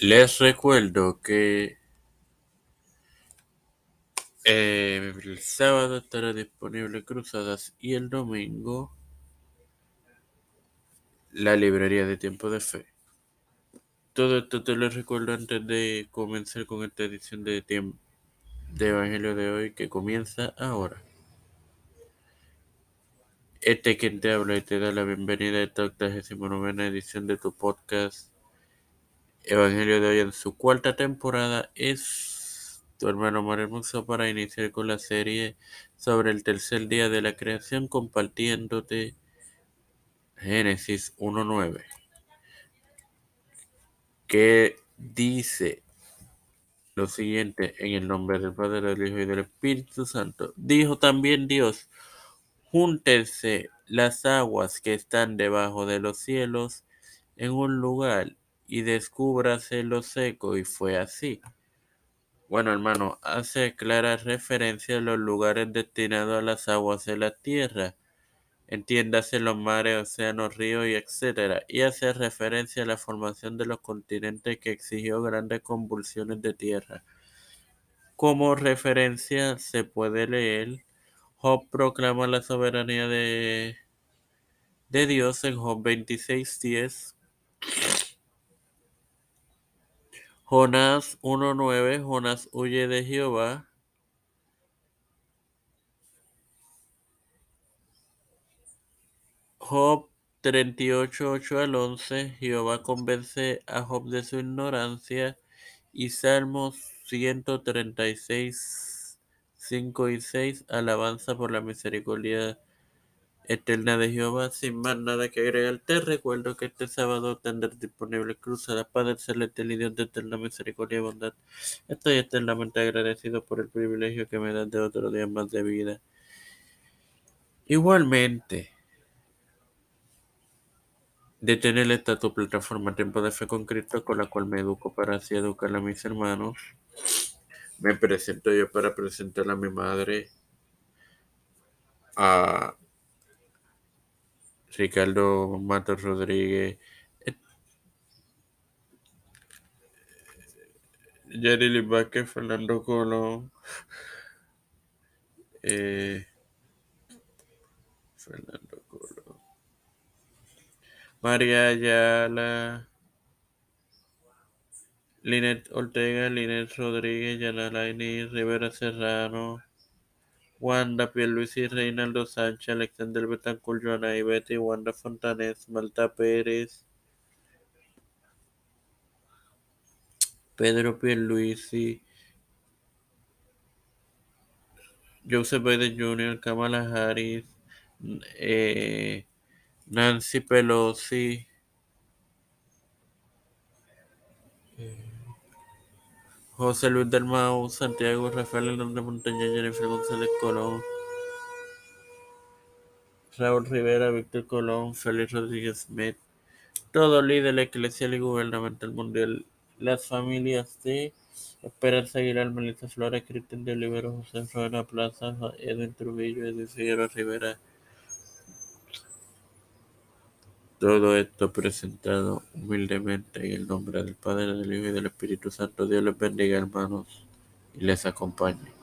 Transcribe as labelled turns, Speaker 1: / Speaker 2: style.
Speaker 1: Les recuerdo que eh, el sábado estará disponible Cruzadas y el domingo la librería de Tiempo de Fe. Todo esto te lo recuerdo antes de comenzar con esta edición de, de Evangelio de hoy que comienza ahora. Este es quien te habla y te da la bienvenida a esta 89 edición de tu podcast Evangelio de hoy en su cuarta temporada es tu hermano Mar Hermoso para iniciar con la serie sobre el tercer día de la creación compartiéndote Génesis 1.9 que dice lo siguiente en el nombre del Padre, del Hijo y del Espíritu Santo. Dijo también Dios, júntense las aguas que están debajo de los cielos en un lugar y descúbrase lo seco y fue así. Bueno, hermano, hace clara referencia a los lugares destinados a las aguas de la tierra entiéndase los mares, océanos, ríos y etcétera, y hace referencia a la formación de los continentes que exigió grandes convulsiones de tierra. Como referencia se puede leer, Job proclama la soberanía de, de Dios en Job 26.10. Jonás 1.9, Jonás huye de Jehová. Job 38, 8 al 11, Jehová convence a Job de su ignorancia. Y Salmos 136, 5 y 6, alabanza por la misericordia eterna de Jehová. Sin más nada que agregar, te recuerdo que este sábado tendrás disponible Cruzadas para el celestial y Dios de eterna misericordia y bondad. Estoy eternamente agradecido por el privilegio que me das de otro día más de vida. Igualmente, de tener esta tu plataforma Tiempo de Fe con Cristo, con la cual me educo para así educar a mis hermanos. Me presento yo para presentar a mi madre, a Ricardo Matos Rodríguez, Jerry Vázquez, Fernando Colón, eh, Fernando Colón. María Ayala, Linet Ortega, Linet Rodríguez, Yanalaini, Rivera Serrano, Wanda Pierluisi, Reinaldo Sánchez, Alexander Betancourt, Joana Betty, Wanda Fontanes, Malta Pérez, Pedro Pierluisi, Joseph Biden Jr., Kamala Harris, eh, Nancy Pelosi, José Luis del Mau, Santiago Rafael Hernández Montaña, Jennifer González Colón, Raúl Rivera, Víctor Colón, Félix Rodríguez Smith, todo líder eclesial y gubernamental mundial, las familias de Esperanza Aguilar, Melissa Flores, Cristian de Olivero, José Rueda Plaza, Edwin Trujillo, Edwin Figueroa Rivera, Todo esto presentado humildemente en el nombre del Padre, del Hijo y del Espíritu Santo. Dios les bendiga, hermanos, y les acompañe.